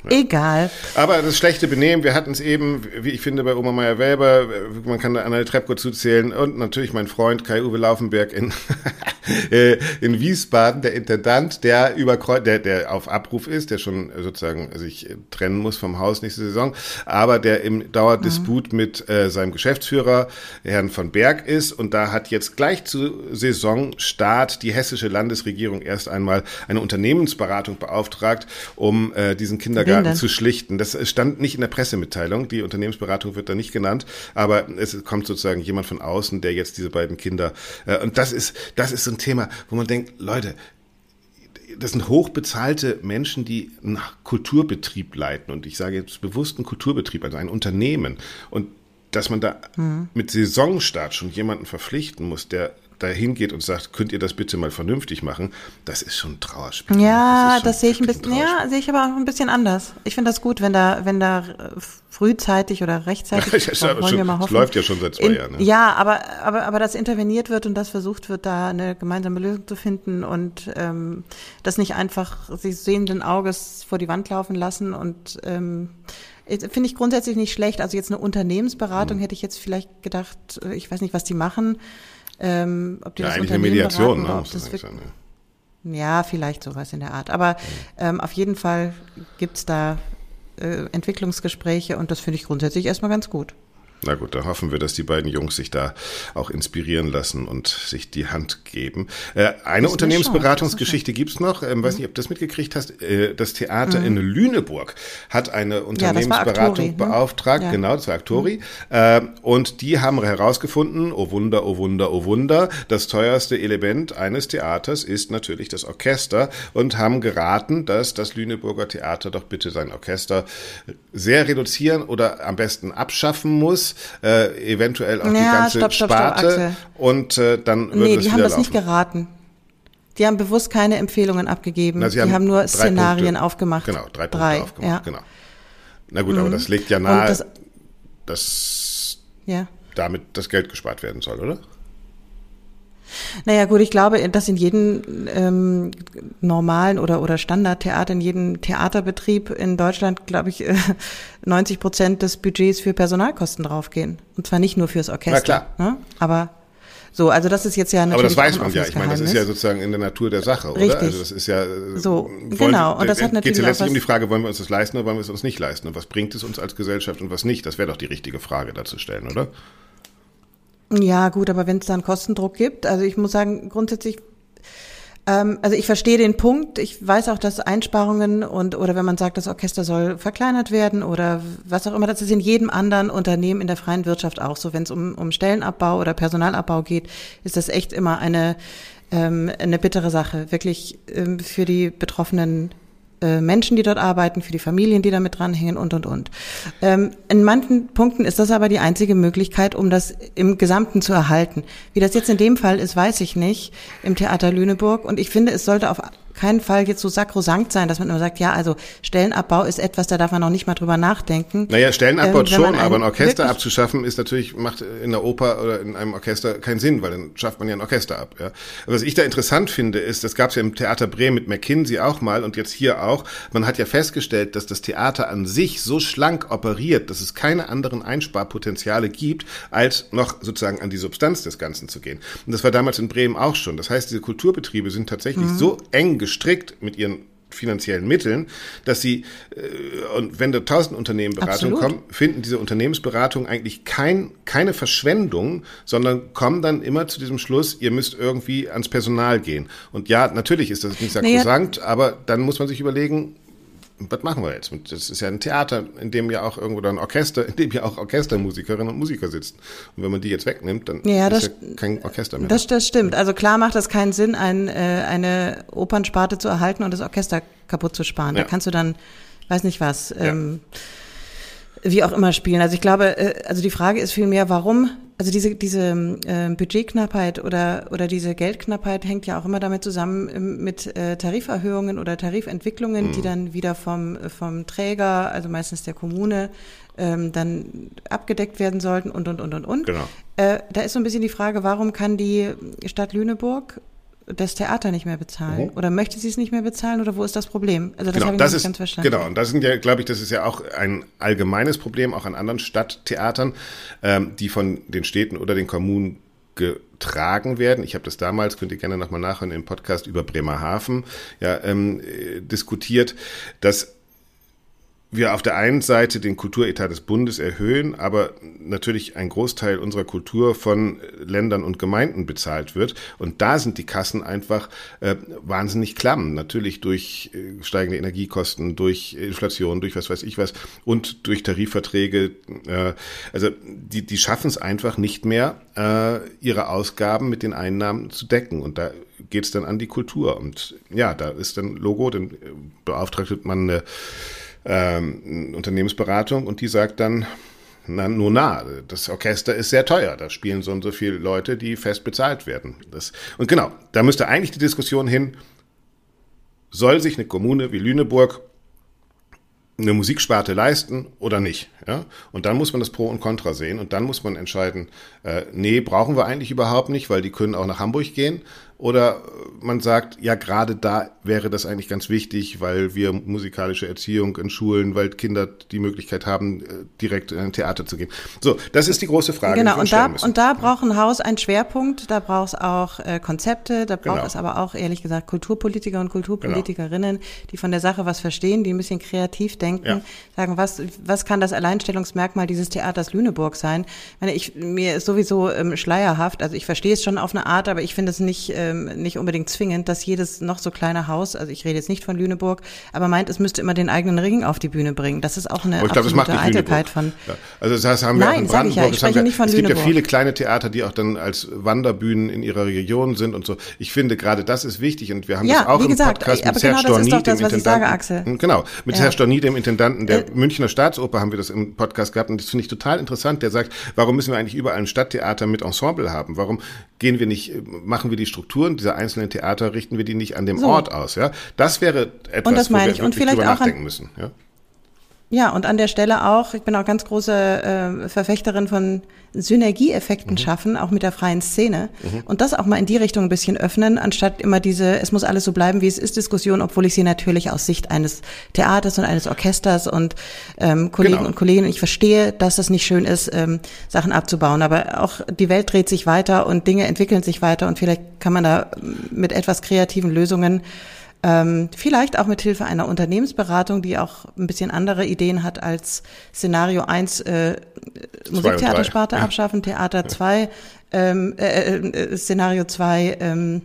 Egal. Aber das schlechte Benehmen, wir hatten es eben, wie ich finde, bei Oma Meyer Welber, man kann da Anna Treppko zuzählen und natürlich mein Freund Kai-Uwe Laufenberg in, äh, in Wiesbaden, der Intendant, der über der, der auf Abruf ist, der schon sozusagen sich trennen muss vom Haus nächste Saison, aber der im Dauerdisput mhm. mit äh, seinem Geschäftsführer, Herrn von Berg ist und da hat jetzt gleich zu Saisonstart die hessische Landesregierung erst einmal eine Unternehmensberatung beauftragt, um äh, diesen Kindergarten Kindergarten zu schlichten. Das stand nicht in der Pressemitteilung. Die Unternehmensberatung wird da nicht genannt, aber es kommt sozusagen jemand von außen, der jetzt diese beiden Kinder äh, und das ist das ist so ein Thema, wo man denkt, Leute, das sind hochbezahlte Menschen, die einen Kulturbetrieb leiten. Und ich sage jetzt bewusst einen Kulturbetrieb, also ein Unternehmen. Und dass man da mhm. mit Saisonstart schon jemanden verpflichten muss, der da hingeht und sagt, könnt ihr das bitte mal vernünftig machen, das ist schon ein Trauerspiel. Ja, das, das sehe ich ein bisschen, ein ja, sehe ich aber auch ein bisschen anders. Ich finde das gut, wenn da, wenn da frühzeitig oder rechtzeitig, ja, wollen wir mal hoffen. Das läuft ja schon seit zwei in, Jahren. Ne? Ja, aber, aber, aber dass interveniert wird und das versucht wird, da eine gemeinsame Lösung zu finden und ähm, das nicht einfach sich sehenden Auges vor die Wand laufen lassen und ähm, Finde ich grundsätzlich nicht schlecht. Also jetzt eine Unternehmensberatung hm. hätte ich jetzt vielleicht gedacht, äh, ich weiß nicht, was die machen. Ähm, ob die ja, das eigentlich eine Mediation, beraten, ne? Ob das sein, ja. ja. vielleicht sowas in der Art. Aber ähm, auf jeden Fall gibt's da äh, Entwicklungsgespräche und das finde ich grundsätzlich erstmal ganz gut. Na gut, da hoffen wir, dass die beiden Jungs sich da auch inspirieren lassen und sich die Hand geben. Äh, eine Unternehmensberatungsgeschichte gibt's noch. Ähm, weiß nicht, ob du das mitgekriegt hast. Äh, das Theater mhm. in Lüneburg hat eine Unternehmensberatung ja, Aktori, ne? beauftragt. Ja. Genau, das war Aktori. Mhm. Äh, und die haben herausgefunden, oh Wunder, oh Wunder, oh Wunder, das teuerste Element eines Theaters ist natürlich das Orchester und haben geraten, dass das Lüneburger Theater doch bitte sein Orchester sehr reduzieren oder am besten abschaffen muss äh, eventuell auch ja, die ganze stopp, stopp, Sparte stopp, und äh, dann wird Nee, die haben das laufen. nicht geraten. Die haben bewusst keine Empfehlungen abgegeben. Na, die haben, haben nur Szenarien Punkte, aufgemacht. Genau, drei Punkte drei, aufgemacht, ja. genau. Na gut, mhm. aber das legt ja nahe, das, dass ja. damit das Geld gespart werden soll, oder? Naja gut, ich glaube, dass in jedem ähm, normalen oder, oder Standardtheater, in jedem Theaterbetrieb in Deutschland, glaube ich, äh, 90 Prozent des Budgets für Personalkosten draufgehen. Und zwar nicht nur fürs Orchester. Na klar. Ne? Aber so, also das ist jetzt ja natürlich. Aber das weiß man ja. Ich meine, das ist ja sozusagen in der Natur der Sache, oder? Richtig. Also das ist ja so wollen, genau. Und das hat natürlich geht ja letztlich um die Frage, wollen wir uns das leisten oder wollen wir es uns nicht leisten? Und was bringt es uns als Gesellschaft und was nicht? Das wäre doch die richtige Frage dazu stellen, oder? Ja, gut, aber wenn es da Kostendruck gibt, also ich muss sagen, grundsätzlich, ähm, also ich verstehe den Punkt. Ich weiß auch, dass Einsparungen und oder wenn man sagt, das Orchester soll verkleinert werden oder was auch immer, das ist in jedem anderen Unternehmen in der freien Wirtschaft auch so. Wenn es um, um Stellenabbau oder Personalabbau geht, ist das echt immer eine ähm, eine bittere Sache, wirklich ähm, für die Betroffenen äh, Menschen, die dort arbeiten, für die Familien, die damit dranhängen und, und, und. Ähm, in manchen Punkten ist das aber die einzige Möglichkeit, um das im Gesamten zu erhalten. Wie das jetzt in dem Fall ist, weiß ich nicht, im Theater Lüneburg. Und ich finde, es sollte auf keinen Fall jetzt so sakrosankt sein, dass man immer sagt, ja, also Stellenabbau ist etwas, da darf man noch nicht mal drüber nachdenken. Naja, Stellenabbau ähm, schon, aber ein Orchester abzuschaffen ist natürlich, macht in der Oper oder in einem Orchester keinen Sinn, weil dann schafft man ja ein Orchester ab. Ja. Was ich da interessant finde, ist, das gab es ja im Theater Bremen mit McKinsey auch mal und jetzt hier auch, man hat ja festgestellt, dass das Theater an sich so schlank operiert, dass es keine anderen Einsparpotenziale gibt, als noch sozusagen an die Substanz des Ganzen zu gehen. Und das war damals in Bremen auch schon. Das heißt, diese Kulturbetriebe sind tatsächlich mhm. so eng gestrickt mit ihren finanziellen Mitteln, dass sie, äh, und wenn da tausend Unternehmenberatungen kommen, finden diese Unternehmensberatungen eigentlich kein, keine Verschwendung, sondern kommen dann immer zu diesem Schluss, ihr müsst irgendwie ans Personal gehen. Und ja, natürlich ist das nicht sakrosankt, naja. aber dann muss man sich überlegen, was machen wir jetzt? Das ist ja ein Theater, in dem ja auch irgendwo ein Orchester, in dem ja auch Orchestermusikerinnen und Musiker sitzen. Und wenn man die jetzt wegnimmt, dann ja, ist ja kein Orchester mehr. Das, das stimmt. Also klar macht das keinen Sinn, ein, äh, eine Opernsparte zu erhalten und das Orchester kaputt zu sparen. Ja. Da kannst du dann, weiß nicht was, ähm, ja wie auch immer spielen. Also ich glaube, äh, also die Frage ist vielmehr, warum, also diese, diese äh, Budgetknappheit oder, oder diese Geldknappheit hängt ja auch immer damit zusammen ähm, mit äh, Tariferhöhungen oder Tarifentwicklungen, mhm. die dann wieder vom, vom Träger, also meistens der Kommune, ähm, dann abgedeckt werden sollten und, und, und, und, und. Genau. Äh, da ist so ein bisschen die Frage, warum kann die Stadt Lüneburg das Theater nicht mehr bezahlen? Mhm. Oder möchte sie es nicht mehr bezahlen oder wo ist das Problem? Also das genau, habe ich das nicht ist, ganz verstanden. Genau, und das sind ja, glaube ich, das ist ja auch ein allgemeines Problem, auch an anderen Stadttheatern, ähm, die von den Städten oder den Kommunen getragen werden. Ich habe das damals, könnt ihr gerne nochmal nachhören, im Podcast über Bremerhaven ja, ähm, äh, diskutiert, dass wir auf der einen Seite den Kulturetat des Bundes erhöhen, aber natürlich ein Großteil unserer Kultur von Ländern und Gemeinden bezahlt wird. Und da sind die Kassen einfach äh, wahnsinnig klamm. Natürlich durch äh, steigende Energiekosten, durch Inflation, durch was weiß ich was und durch Tarifverträge. Äh, also die, die schaffen es einfach nicht mehr, äh, ihre Ausgaben mit den Einnahmen zu decken. Und da geht es dann an die Kultur. Und ja, da ist dann Logo, dann beauftragt man eine ähm, Unternehmensberatung und die sagt dann, na, nur na, das Orchester ist sehr teuer, da spielen so und so viele Leute, die fest bezahlt werden. Das, und genau, da müsste eigentlich die Diskussion hin, soll sich eine Kommune wie Lüneburg eine Musiksparte leisten oder nicht. Ja? Und dann muss man das Pro und Contra sehen und dann muss man entscheiden, äh, nee, brauchen wir eigentlich überhaupt nicht, weil die können auch nach Hamburg gehen Oder man sagt, ja, gerade da wäre das eigentlich ganz wichtig, weil wir musikalische Erziehung in Schulen, weil Kinder die Möglichkeit haben, äh, direkt in ein Theater zu gehen. So, das ist die große Frage. Genau, und da, und da braucht ein Haus einen Schwerpunkt, da braucht es auch äh, Konzepte, da braucht genau. es aber auch, ehrlich gesagt, Kulturpolitiker und Kulturpolitikerinnen, genau. die von der Sache was verstehen, die ein bisschen kreativ denken, ja. sagen, was, was kann das Alleinstellungsmerkmal dieses Theaters Lüneburg sein? Ich meine, ich, mir ist sowieso ähm, schleierhaft, also ich verstehe es schon auf eine Art, aber ich finde es nicht, äh, ähm, nicht unbedingt zwingend, dass jedes noch so kleine Haus, also ich rede jetzt nicht von Lüneburg, aber meint, es müsste immer den eigenen Ring auf die Bühne bringen. Das ist auch eine glaub, absolute Eitelkeit von. Ja. Also das heißt, haben wir Nein, auch in Brandenburg, ich ja, ich spreche wir, nicht von es Lüneburg. gibt ja viele kleine Theater, die auch dann als Wanderbühnen in ihrer Region sind und so. Ich finde gerade das ist wichtig und wir haben ja, das auch wie gesagt, im Podcast aber mit genau Herr Storny, das, das dem Intendanten. Ich sage, Axel. Genau, mit Ja. Herr Storny, dem Intendanten der Äh, Münchner Staatsoper haben wir das im Podcast gehabt und das finde ich total interessant. Der sagt, warum müssen wir eigentlich überall ein Stadttheater mit Ensemble haben? Warum gehen wir nicht, machen wir die Strukturen dieser einzelnen Theater, richten wir die nicht an dem So. Ort aus? Ja, das wäre etwas, wo wir wirklich vielleicht drüber auch an- nachdenken müssen. Ja? Ja, und an der Stelle auch, ich bin auch ganz große äh, Verfechterin von Synergieeffekten Mhm. schaffen, auch mit der freien Szene. Und das auch mal in die Richtung ein bisschen öffnen, anstatt immer diese, es muss alles so bleiben, wie es ist, Diskussion, obwohl ich sie natürlich aus Sicht eines Theaters und eines Orchesters und ähm, Kollegen Genau. und Kolleginnen, ich verstehe, dass das nicht schön ist, ähm, Sachen abzubauen. Aber auch die Welt dreht sich weiter und Dinge entwickeln sich weiter und vielleicht kann man da mit etwas kreativen Lösungen ähm, vielleicht auch mit Hilfe einer Unternehmensberatung, die auch ein bisschen andere Ideen hat als Szenario 1 äh, Musiktheatersparte abschaffen, Theater 2, ähm, äh, äh, Szenario 2 ähm,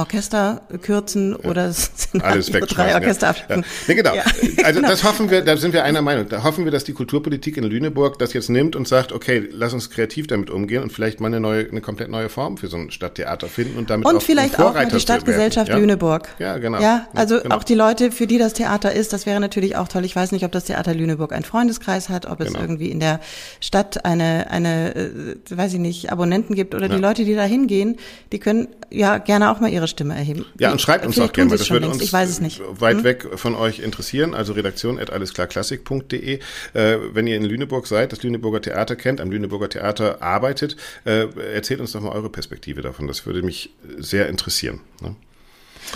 Orchester kürzen oder Szenario Alles 3 wegschmeißen. Orchester ja. Ja. Nee, genau. Ja, Also genau. das hoffen wir, da sind wir einer Meinung. Da hoffen wir, dass die Kulturpolitik in Lüneburg das jetzt nimmt und sagt, okay, lass uns kreativ damit umgehen und vielleicht mal eine neue, eine komplett neue Form für so ein Stadttheater finden und damit Und auch vielleicht auch mal die. Stadtgesellschaft ja? Lüneburg. Ja, genau. Ja, also genau. auch die Leute, für die das Theater ist, das wäre natürlich auch toll. Ich weiß nicht, ob das Theater Lüneburg einen Freundeskreis hat, ob es Genau. irgendwie in der Stadt eine, eine, äh, weiß ich nicht, Abonnenten gibt oder Ja. die Leute, die da hingehen, die können ja gerne auch mal ihre Stimme erheben. Ja, und schreibt uns Vielleicht auch gerne, weil das würde uns Ich weiß es nicht. weit Hm? weg von euch interessieren. Also redaktion at allesklarklassik.de. Äh, wenn ihr in Lüneburg seid, das Lüneburger Theater kennt, am Lüneburger Theater arbeitet, äh, erzählt uns doch mal eure Perspektive davon. Das würde mich sehr interessieren. Ne?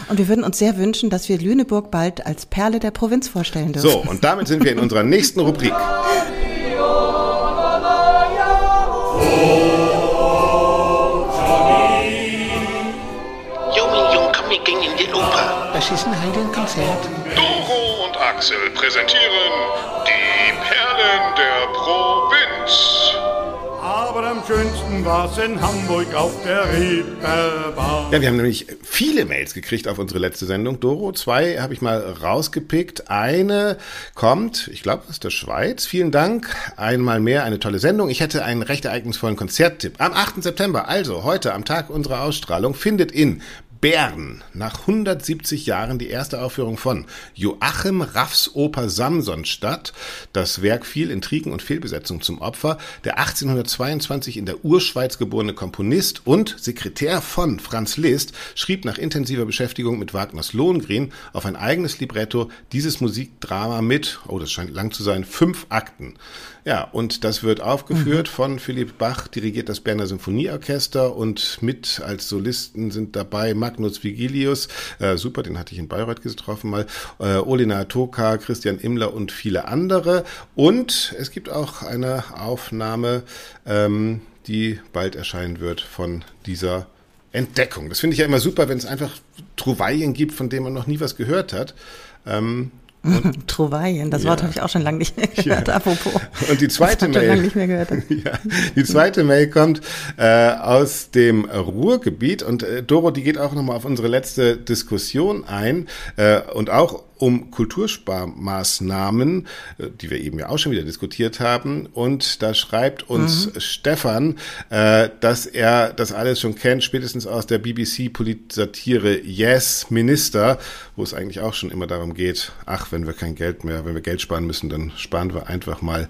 Und wir würden uns sehr wünschen, dass wir Lüneburg bald als Perle der Provinz vorstellen dürfen. So, und damit sind wir in unserer nächsten Rubrik. Gehen in die Oper. Was ist ein Konzert? Doro und Axel präsentieren die Perlen der Provinz. Aber am schönsten war's in Hamburg auf der Reeperbahn. Ja, wir haben nämlich viele Mails gekriegt auf unsere letzte Sendung. Doro, zwei habe ich mal rausgepickt. Eine kommt, ich glaube, aus der Schweiz. Vielen Dank. Einmal mehr eine tolle Sendung. Ich hätte einen recht ereignisvollen Konzerttipp. Am 8. September, also heute am Tag unserer Ausstrahlung, findet in Bern nach 170 Jahren die erste Aufführung von Joachim Raffs Oper Samson statt. Das Werk fiel Intrigen und Fehlbesetzung zum Opfer. Der 1822 in der Urschweiz geborene Komponist und Sekretär von Franz Liszt schrieb nach intensiver Beschäftigung mit Wagners Lohengrin auf ein eigenes Libretto dieses Musikdrama mit, oh, das scheint lang zu sein, fünf Akten. Ja, und das wird aufgeführt von Philipp Bach, dirigiert das Berner Symphonieorchester und mit als Solisten sind dabei Magnus Vigilius, äh, super, den hatte ich in Bayreuth getroffen mal, äh, Olina Toka, Christian Immler und viele andere. Und es gibt auch eine Aufnahme, ähm, die bald erscheinen wird von dieser Entdeckung. Das finde ich ja immer super, wenn es einfach Trouvaillen gibt, von denen man noch nie was gehört hat. Ähm, Trouvaillen, das Ja. Wort habe ich auch schon lange nicht mehr gehört, apropos. Und die zweite Mail. Ja, die zweite Mail kommt äh, aus dem Ruhrgebiet und äh, Doro, die geht auch nochmal auf unsere letzte Diskussion ein äh, und auch um Kultursparmaßnahmen, äh, die wir eben ja auch schon wieder diskutiert haben. Und da schreibt uns Stefan, äh, dass er das alles schon kennt, spätestens aus der BBC-Polit-Satire Yes Minister, wo es eigentlich auch schon immer darum geht, ach, wenn wir kein Geld mehr, wenn wir Geld sparen müssen, dann sparen wir einfach mal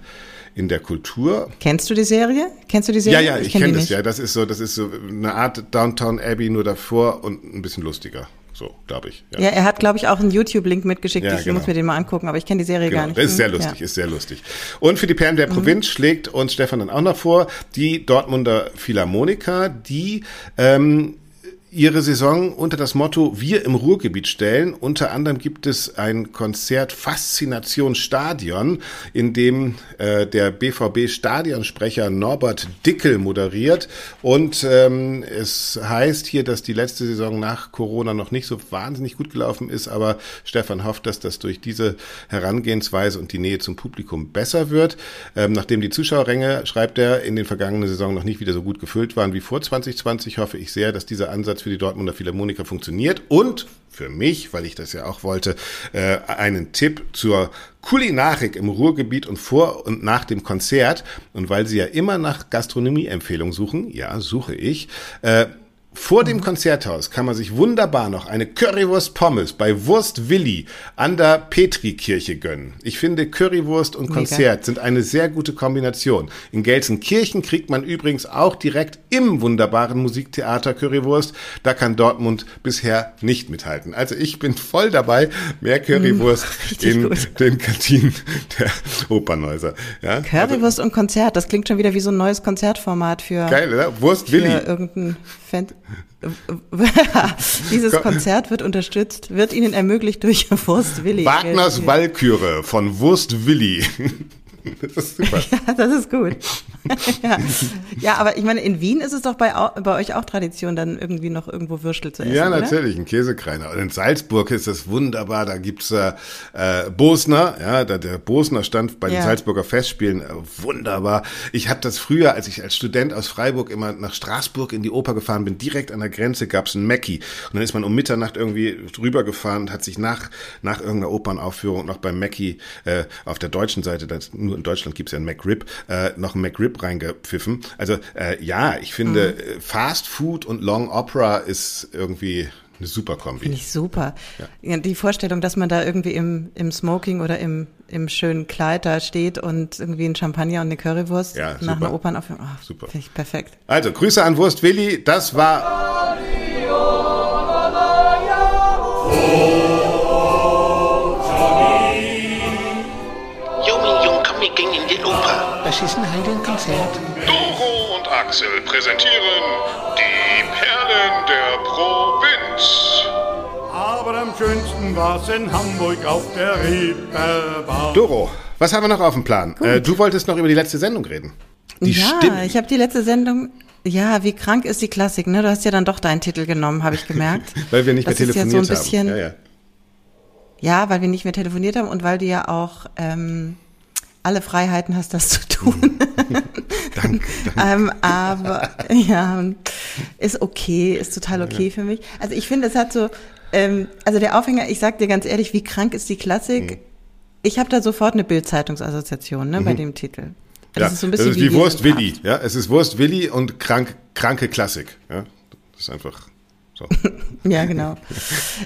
in der Kultur. Kennst du die Serie? Kennst du die Ja, Serie? ja, ich, kenn kenne die das nicht. ja. Das ist so, das ist so eine Art Downtown Abbey nur davor und ein bisschen lustiger. So, glaube ich. Ja, er hat, glaube ich, auch einen YouTube-Link mitgeschickt. Ja, ich genau. muss mir den mal angucken, aber ich kenne die Serie Genau, gar nicht. das ist sehr Hm, lustig, Ja. ist sehr lustig. Und für die Perlen der Provinz schlägt uns Stefan dann auch noch vor, die Dortmunder Philharmoniker, die ähm, ihre Saison unter das Motto Wir im Ruhrgebiet stellen. Unter anderem gibt es ein Konzert Faszination Stadion, in dem äh, der BVB Stadionsprecher Norbert Dickel moderiert. Und ähm, es heißt hier, dass die letzte Saison nach Corona noch nicht so wahnsinnig gut gelaufen ist, aber Stefan hofft, dass das durch diese Herangehensweise und die Nähe zum Publikum besser wird. Ähm, nachdem die Zuschauerränge, schreibt er, in den vergangenen Saison noch nicht wieder so gut gefüllt waren wie vor 2020, hoffe ich sehr, dass dieser Ansatz für die Dortmunder Philharmoniker funktioniert und für mich, weil ich das ja auch wollte, äh, einen Tipp zur Kulinarik im Ruhrgebiet und vor und nach dem Konzert. Und weil Sie ja immer nach Gastronomieempfehlungen suchen, ja, suche ich, äh, vor dem Konzerthaus kann man sich wunderbar noch eine Currywurst Pommes bei Wurst Willi an der Petrikirche gönnen. Ich finde Currywurst und Konzert Mega. sind eine sehr gute Kombination. In Gelsenkirchen kriegt man übrigens auch direkt im wunderbaren Musiktheater Currywurst. Da kann Dortmund bisher nicht mithalten. Also ich bin voll dabei, mehr Currywurst mm, in gut. den Kantinen der Opernhäuser. Ja? Currywurst also, und Konzert, das klingt schon wieder wie so ein neues Konzertformat für, geil, oder? Wurst Willi. irgendein Dieses Konzert wird unterstützt, wird Ihnen ermöglicht durch Wurst Willi. Wagners Walküre von Wurst Willi. Das ist super. Ja, das ist gut. ja. ja, aber ich meine, in Wien ist es doch bei, bei euch auch Tradition, dann irgendwie noch irgendwo Würstel zu essen. Ja, natürlich, oder? ein Käsekreiner. Und in Salzburg ist das wunderbar. Da gibt's äh, äh, Bosner, ja, da, der Bosner stand bei den ja. Salzburger Festspielen. Äh, wunderbar. Ich habe das früher, als ich als Student aus Freiburg immer nach Straßburg in die Oper gefahren bin, direkt an der Grenze gab's ein Mackie. Und dann ist man um Mitternacht irgendwie drüber gefahren und hat sich nach, nach irgendeiner Opernaufführung noch beim Mackie äh, auf der deutschen Seite, das nur in Deutschland gibt es ja einen McRib, äh, noch einen McRib reingepfiffen. Also äh, ja, ich finde, mhm. Fast Food und Long Opera ist irgendwie eine super Kombi. Finde ich super. Ja. Die Vorstellung, dass man da irgendwie im, im Smoking oder im, im schönen Kleid da steht und irgendwie ein Champagner und eine Currywurst ja, nach einer Opernaufführung. Oh, super. Finde ich perfekt. Also, Grüße an Wurst Willi. Das war... Das ist ein Heidenkonzert. Doro und Axel präsentieren die Perlen der Provinz. Aber am schönsten war's in Hamburg auf der Reeperbahn. Doro, was haben wir noch auf dem Plan? Äh, du wolltest noch über die letzte Sendung reden. Die ja, Stimmen. ich habe die letzte Sendung ja, wie krank ist die Klassik, ne? Du hast ja dann doch deinen Titel genommen, habe ich gemerkt. weil wir nicht das mehr telefoniert ist ja so ein bisschen, haben. Ja, ja. ja, weil wir nicht mehr telefoniert haben und weil du ja auch ähm, alle Freiheiten hast, das zu tun. danke. danke. ähm, aber ja, ist okay, ist total okay ja. für mich. Also ich finde, es hat so, ähm, also der Aufhänger, ich sag dir ganz ehrlich, wie krank ist die Klassik? Mhm. Ich habe da sofort eine Bildzeitungsassoziation ne, mhm. bei dem Titel. Das ja, ist so ein bisschen das ist wie, wie Wurst Willi. Ja, es ist Wurst Willi und krank, kranke Klassik. Ja, das ist einfach so. ja, genau.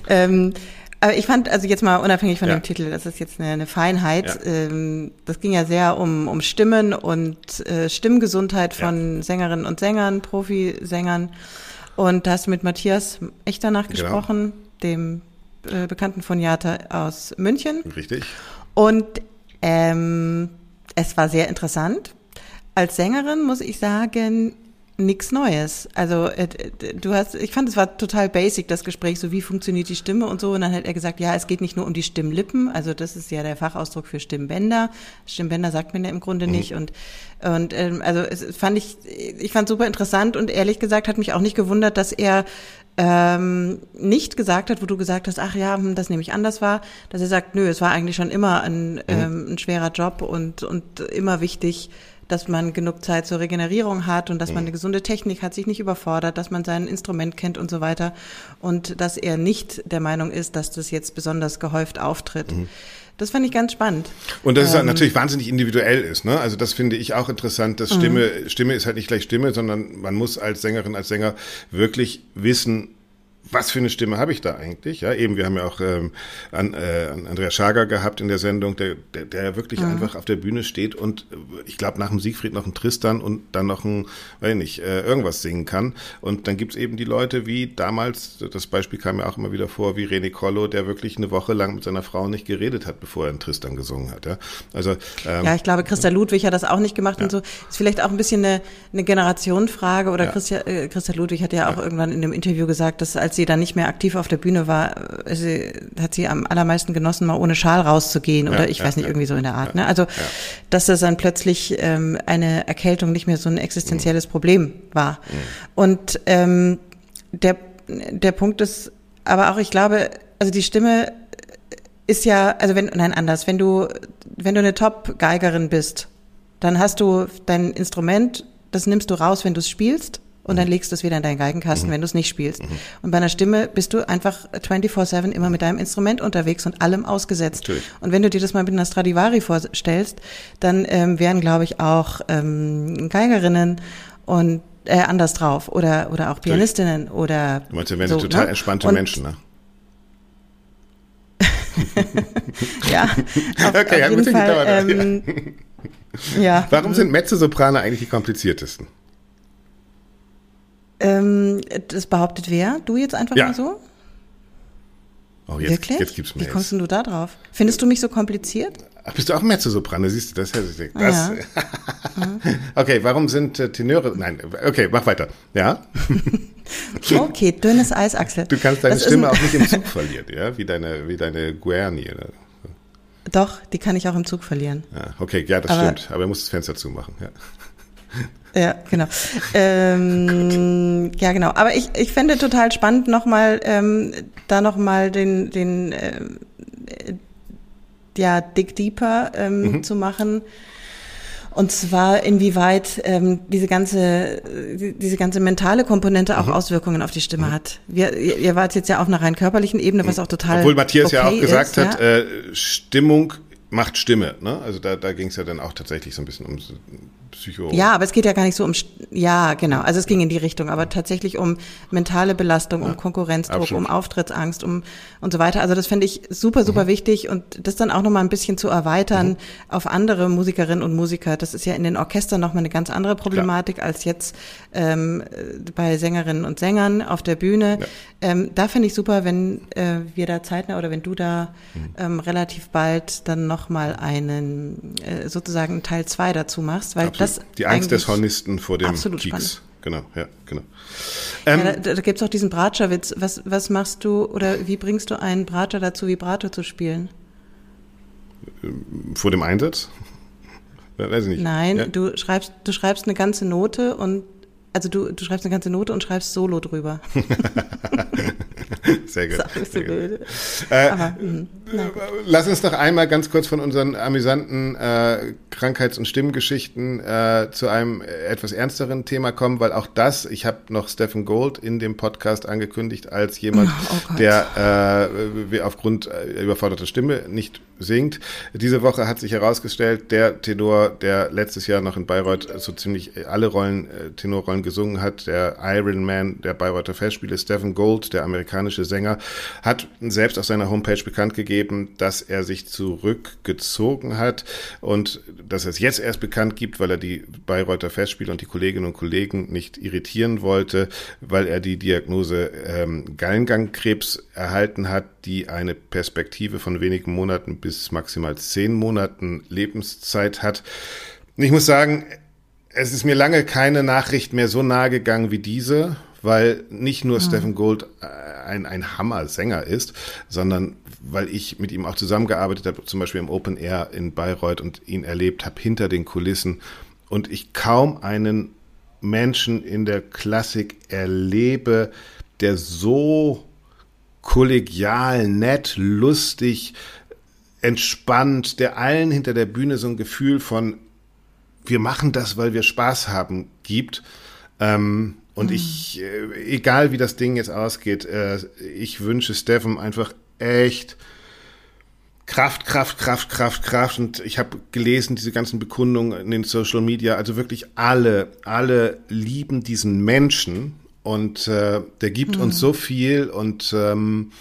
ähm, aber ich fand, also jetzt mal unabhängig von ja. dem Titel, das ist jetzt eine, eine Feinheit. Ja. Ähm, das ging ja sehr um, um Stimmen und äh, Stimmgesundheit von ja. Sängerinnen und Sängern, Profisängern. Und da hast du mit Matthias Echternach genau. gesprochen, dem äh, Bekannten von Jata aus München. Richtig. Und ähm, es war sehr interessant. Als Sängerin muss ich sagen, nichts Neues. Also äh, du hast, ich fand, es war total basic das Gespräch, so wie funktioniert die Stimme und so. Und dann hat er gesagt, ja, es geht nicht nur um die Stimmlippen, also das ist ja der Fachausdruck für Stimmbänder. Stimmbänder sagt man ja im Grunde mhm. nicht. Und und ähm, also es fand ich, ich fand super interessant und ehrlich gesagt hat mich auch nicht gewundert, dass er ähm, nicht gesagt hat, wo du gesagt hast, ach ja, hm, das nehme ich anders war, dass er sagt, nö, es war eigentlich schon immer ein, mhm. ähm, ein schwerer Job und und immer wichtig dass man genug Zeit zur Regenerierung hat und dass man mhm. eine gesunde Technik hat, sich nicht überfordert, dass man sein Instrument kennt und so weiter. Und dass er nicht der Meinung ist, dass das jetzt besonders gehäuft auftritt. Mhm. Das fand ich ganz spannend. Und dass ähm, es natürlich wahnsinnig individuell ist, ne? Also das finde ich auch interessant, dass Stimme, mhm. Stimme ist halt nicht gleich Stimme, sondern man muss als Sängerin, als Sänger wirklich wissen, was für eine Stimme habe ich da eigentlich? Ja, eben, wir haben ja auch ähm, an, äh, an Andreas Schager gehabt in der Sendung, der, der, der wirklich mhm. einfach auf der Bühne steht und äh, ich glaube nach dem Siegfried noch ein Tristan und dann noch ein, weiß nicht, äh, irgendwas singen kann. Und dann gibt's eben die Leute wie damals, das Beispiel kam ja auch immer wieder vor, wie René Collo, der wirklich eine Woche lang mit seiner Frau nicht geredet hat, bevor er einen Tristan gesungen hat. Ja, also, ähm, ja ich glaube, Christa Ludwig hat das auch nicht gemacht ja. und so. Ist vielleicht auch ein bisschen eine, eine Generationenfrage oder ja. Christa, äh, Christa Ludwig hat ja auch ja. irgendwann in dem Interview gesagt, dass als sie dann nicht mehr aktiv auf der Bühne war, äh, sie, hat sie am allermeisten genossen, mal ohne Schal rauszugehen oder ich weiß nicht, irgendwie so in der Art. Ne? Also, dass das dann plötzlich ähm, eine Erkältung nicht mehr so ein existenzielles mhm. Problem war. Mhm. Und ähm, der, der Punkt ist aber auch, ich glaube, also die Stimme ist ja, also wenn, nein, anders, wenn du, wenn du eine Top-Geigerin bist, dann hast du dein Instrument, das nimmst du raus, wenn du es spielst und dann legst du es wieder in deinen Geigenkasten, mhm. wenn du es nicht spielst. Mhm. Und bei einer Stimme bist du einfach 24-7 immer mit deinem Instrument unterwegs und allem ausgesetzt. Natürlich. Und wenn du dir das mal mit einer Stradivari vorstellst, dann ähm, wären, glaube ich, auch ähm, Geigerinnen und äh, anders drauf oder oder auch Pianistinnen Natürlich. oder du meinst, wären so, total ne? entspannte und, Menschen, ne? ja, auf, okay, auf jeden Fall, ähm, ja. Warum sind Mezzosoprane eigentlich die kompliziertesten? Ähm, das behauptet wer? Du jetzt einfach ja. mal so? Oh, jetzt, Wirklich? jetzt gibt's mir Wie kommst denn du da drauf? Findest du mich so kompliziert? Ach, bist du auch Mezzosoprane? Siehst du, das hätte ich das. Ja. okay, warum sind äh, Tenöre? Nein, okay, mach weiter. Ja? okay, dünnes Eis, Axel. Du kannst deine das Stimme auch nicht im Zug verlieren, ja, wie deine, wie deine Guerni. Oder? Doch, die kann ich auch im Zug verlieren. Ja, okay, ja, das aber, stimmt. Aber er muss das Fenster zumachen, ja. Ja, genau. ähm, ja, genau. Aber ich, ich fände total spannend, nochmal, ähm, da nochmal den, den, äh, ja, Dig Deeper ähm, mhm. zu machen. Und zwar inwieweit ähm, diese ganze diese ganze mentale Komponente auch mhm. Auswirkungen auf die Stimme mhm. hat. Wir, ihr wart jetzt ja auf einer rein körperlichen Ebene, was mhm. auch total obwohl Matthias okay ja auch gesagt ist, hat, ja? äh, Stimmung macht Stimme. Ne? Also da, da ging es ja dann auch tatsächlich so ein bisschen um Psycho. Ja, aber es geht ja gar nicht so um, ja, genau. Also es ging in die Richtung, aber tatsächlich um mentale Belastung, um ja, Konkurrenzdruck, absolut. um Auftrittsangst, um und so weiter. Also das finde ich super, super mhm. wichtig und das dann auch nochmal ein bisschen zu erweitern mhm. auf andere Musikerinnen und Musiker. Das ist ja in den Orchestern nochmal eine ganz andere Problematik Klar. als jetzt ähm, bei Sängerinnen und Sängern auf der Bühne. Ja. Ähm, da finde ich super, wenn äh, wir da zeitnah oder wenn du da mhm. ähm, relativ bald dann nochmal einen äh, sozusagen Teil zwei dazu machst, weil Absolut. das die Angst des Hornisten vor dem absolut Kieks. Genau, ja, genau. Ähm, ja, da da gibt es auch diesen Bratscherwitz. Was, was machst du oder wie bringst du einen Bratscher dazu, Vibrato zu spielen? Vor dem Einsatz? Weiß ich nicht. Nein, ja? du schreibst, du schreibst eine ganze Note und also du, du schreibst eine ganze Note und schreibst Solo drüber. Sehr gut. So blöd. Äh, Aber, mh, lass uns noch einmal ganz kurz von unseren amüsanten äh, Krankheits- und Stimmgeschichten äh, zu einem etwas ernsteren Thema kommen, weil auch das, ich habe noch Stephen Gold in dem Podcast angekündigt als jemand, oh der äh, aufgrund äh, überforderter Stimme nicht singt. Diese Woche hat sich herausgestellt, der Tenor, der letztes Jahr noch in Bayreuth so ziemlich alle Rollen, äh, Tenorrollen gesungen hat, der Iron Man der Bayreuther Festspiele, Stephen Gold, der amerikanische Sänger, hat selbst auf seiner Homepage bekannt gegeben, dass er sich zurückgezogen hat und dass er es jetzt erst bekannt gibt, weil er die Bayreuther Festspiele und die Kolleginnen und Kollegen nicht irritieren wollte, weil er die Diagnose ähm, Gallengangkrebs erhalten hat, die eine Perspektive von wenigen Monaten bis maximal zehn Monaten Lebenszeit hat. Ich muss sagen, es ist mir lange keine Nachricht mehr so nahe gegangen wie diese, weil nicht nur mhm. Stephen Gold äh, ein, ein Hammer-Sänger ist, sondern weil ich mit ihm auch zusammengearbeitet habe, zum Beispiel im Open Air in Bayreuth und ihn erlebt habe hinter den Kulissen und ich kaum einen Menschen in der Klassik erlebe, der so kollegial, nett, lustig, entspannt, der allen hinter der Bühne so ein Gefühl von wir machen das, weil wir Spaß haben, gibt. Ähm, und mhm. ich, äh, egal wie das Ding jetzt ausgeht, äh, ich wünsche Steffen einfach echt Kraft, Kraft, Kraft, Kraft, Kraft. Und ich habe gelesen, diese ganzen Bekundungen in den Social Media, also wirklich alle, alle lieben diesen Menschen und äh, der gibt mhm. uns so viel und ähm,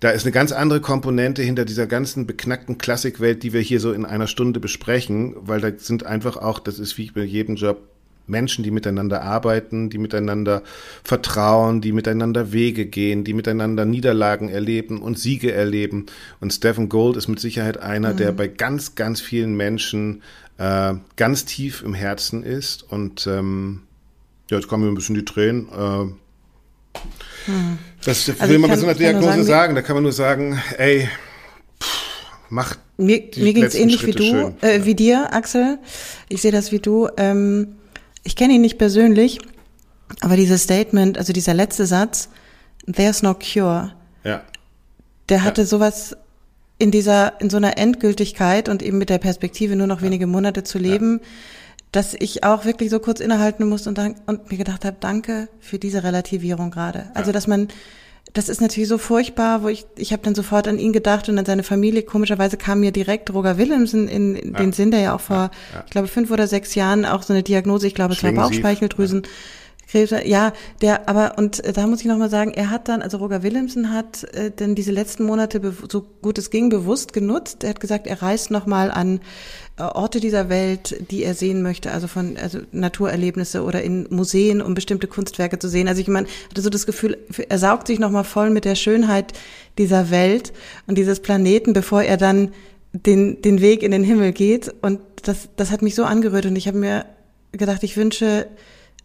da ist eine ganz andere Komponente hinter dieser ganzen beknackten Klassikwelt, die wir hier so in einer Stunde besprechen, weil da sind einfach auch, das ist wie bei jedem Job, Menschen, die miteinander arbeiten, die miteinander vertrauen, die miteinander Wege gehen, die miteinander Niederlagen erleben und Siege erleben. Und Stephen Gold ist mit Sicherheit einer, mhm. der bei ganz, ganz vielen Menschen äh, ganz tief im Herzen ist. Und ähm, ja, jetzt kommen mir ein bisschen die Tränen. Äh, hm. Das also will man bei so einer Diagnose sagen, sagen, da kann man nur sagen, ey, pff, mach mir, mir ging es ähnlich Schritte wie du, äh, wie dir, Axel. Ich sehe das wie du. Ähm, ich kenne ihn nicht persönlich, aber dieses Statement, also dieser letzte Satz, there's no cure. Ja. Der hatte ja. sowas in dieser, in so einer Endgültigkeit und eben mit der Perspektive nur noch ja. wenige Monate zu leben, ja. dass ich auch wirklich so kurz innehalten muss und, dann, und mir gedacht habe, danke für diese Relativierung gerade. Also, dass man, das ist natürlich so furchtbar, wo ich, ich habe dann sofort an ihn gedacht und an seine Familie. Komischerweise kam mir direkt Roger Willemsen in, in ja. den Sinn, der ja auch vor, ja, ja. ich glaube, fünf oder sechs Jahren auch so eine Diagnose, ich glaube, es war Bauchspeicheldrüsen. Krebs, ja, der, aber, und äh, da muss ich nochmal sagen, er hat dann, also Roger Willemsen hat äh, dann diese letzten Monate, so gut es ging, bewusst genutzt. Er hat gesagt, er reist nochmal an äh, Orte dieser Welt, die er sehen möchte, also von also Naturerlebnisse oder in Museen, um bestimmte Kunstwerke zu sehen. Also ich meine, hatte so das Gefühl, er saugt sich nochmal voll mit der Schönheit dieser Welt und dieses Planeten, bevor er dann den, den Weg in den Himmel geht. Und das, das hat mich so angerührt und ich habe mir gedacht, ich wünsche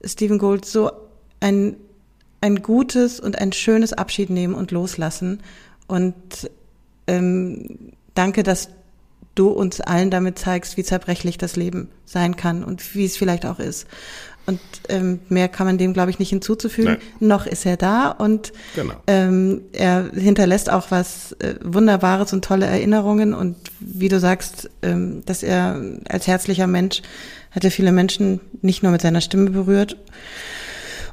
Stephen Gould so ein, ein gutes und ein schönes Abschied nehmen und loslassen. Und ähm, danke, dass du uns allen damit zeigst, wie zerbrechlich das Leben sein kann und wie es vielleicht auch ist. Und ähm, mehr kann man dem, glaube ich, nicht hinzuzufügen. Nein. Noch ist er da und genau. ähm, er hinterlässt auch was äh, Wunderbares und tolle Erinnerungen. Und wie du sagst, ähm, dass er als herzlicher Mensch hat er viele Menschen nicht nur mit seiner Stimme berührt.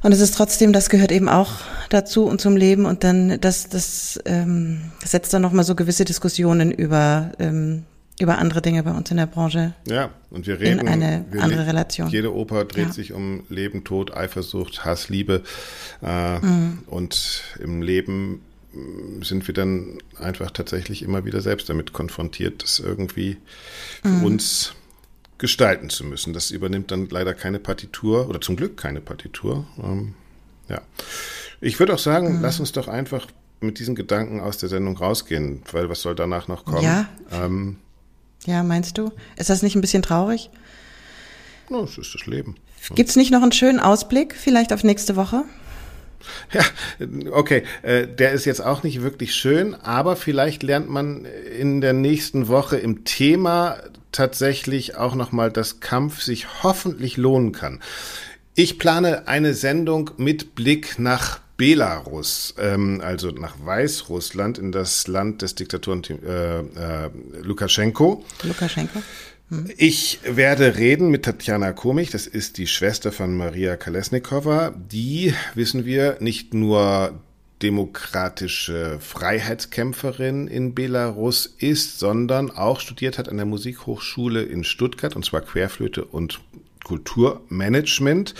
Und es ist trotzdem, das gehört eben auch dazu und zum Leben. Und dann, das, das ähm, setzt dann nochmal so gewisse Diskussionen über ähm, über andere Dinge bei uns in der Branche. Ja, und wir reden in eine andere Relation. Jede Oper dreht ja. sich um Leben, Tod, Eifersucht, Hass, Liebe. Äh, mhm. Und im Leben mm, sind wir dann einfach tatsächlich immer wieder selbst damit konfrontiert, das irgendwie für mhm. uns gestalten zu müssen. Das übernimmt dann leider keine Partitur oder zum Glück keine Partitur. Ähm, ja. Ich würde auch sagen, mhm. lass uns doch einfach mit diesen Gedanken aus der Sendung rausgehen, weil was soll danach noch kommen? Ja. Ähm, ja, meinst du? Ist das nicht ein bisschen traurig? No, es ist das Leben. Gibt es nicht noch einen schönen Ausblick, vielleicht auf nächste Woche? Ja, okay, äh, der ist jetzt auch nicht wirklich schön, aber vielleicht lernt man in der nächsten Woche im Thema tatsächlich auch nochmal, dass Kampf sich hoffentlich lohnen kann. Ich plane eine Sendung mit Blick nach Belarus, ähm, also nach Weißrussland, in das Land des Diktatoren äh, äh, Lukaschenko. Lukaschenko. Ich werde reden mit Tatjana Komich, das ist die Schwester von Maria Kalesnikova, die, wissen wir, nicht nur demokratische Freiheitskämpferin in Belarus ist, sondern auch studiert hat an der Musikhochschule in Stuttgart, und zwar Querflöte und Kulturmanagement.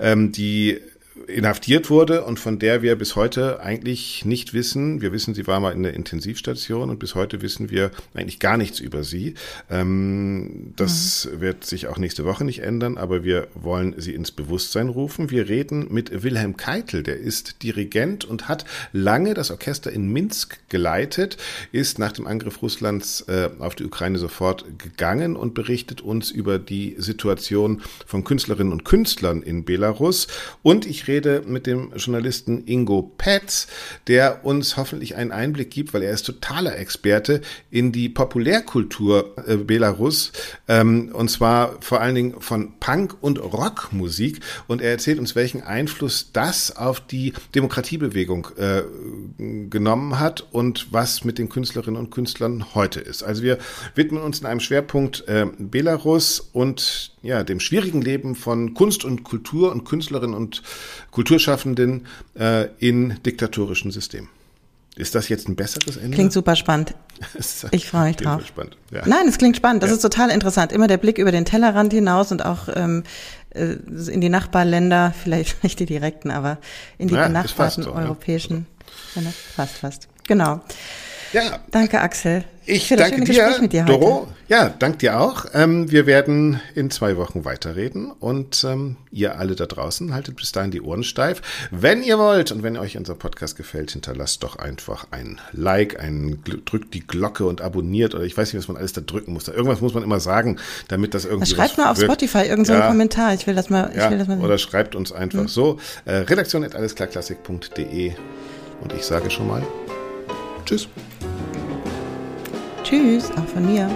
Ähm, die inhaftiert wurde und von der wir bis heute eigentlich nicht wissen. Wir wissen, sie war mal in der Intensivstation und bis heute wissen wir eigentlich gar nichts über sie. Ähm, das mhm. wird sich auch nächste Woche nicht ändern, aber wir wollen sie ins Bewusstsein rufen. Wir reden mit Wilhelm Keitel, der ist Dirigent und hat lange das Orchester in Minsk geleitet, ist nach dem Angriff Russlands äh, auf die Ukraine sofort gegangen und berichtet uns über die Situation von Künstlerinnen und Künstlern in Belarus. Und ich rede rede mit dem Journalisten Ingo Petz, der uns hoffentlich einen Einblick gibt, weil er ist totaler Experte in die Populärkultur äh, Belarus ähm, und zwar vor allen Dingen von Punk- und Rockmusik und er erzählt uns, welchen Einfluss das auf die Demokratiebewegung äh, genommen hat und was mit den Künstlerinnen und Künstlern heute ist. Also wir widmen uns in einem Schwerpunkt äh, Belarus und ja, dem schwierigen Leben von Kunst und Kultur und Künstlerinnen und Kulturschaffenden äh, in diktatorischen Systemen. Ist das jetzt ein besseres Ende? Klingt super spannend. Ich freue mich drauf. Spannend. Ja. Nein, es klingt spannend. Das Ja. ist total interessant. Immer der Blick über den Tellerrand hinaus und auch ähm, äh, in die Nachbarländer, vielleicht nicht die direkten, aber in die Ja, benachbarten so, europäischen Länder. Fast, fast. Genau. ja, Danke, Axel. Ich danke dir, dir. Doro. Ja, dank dir auch. Ähm, wir werden in zwei Wochen weiterreden und ähm, ihr alle da draußen haltet bis dahin die Ohren steif. Wenn ihr wollt und wenn euch unser Podcast gefällt, hinterlasst doch einfach ein Like, ein, drückt die Glocke und abonniert oder ich weiß nicht, was man alles da drücken muss. Irgendwas muss man immer sagen, damit das irgendwie schreibt mal auf wirkt. Spotify irgendeinen Ja. Kommentar. Ich will das mal, Ja, will das mal oder schreibt uns einfach so. Äh, Redaktion at allesklarklassik.de und ich sage schon mal Tschüss. Tschüss, auch von mir.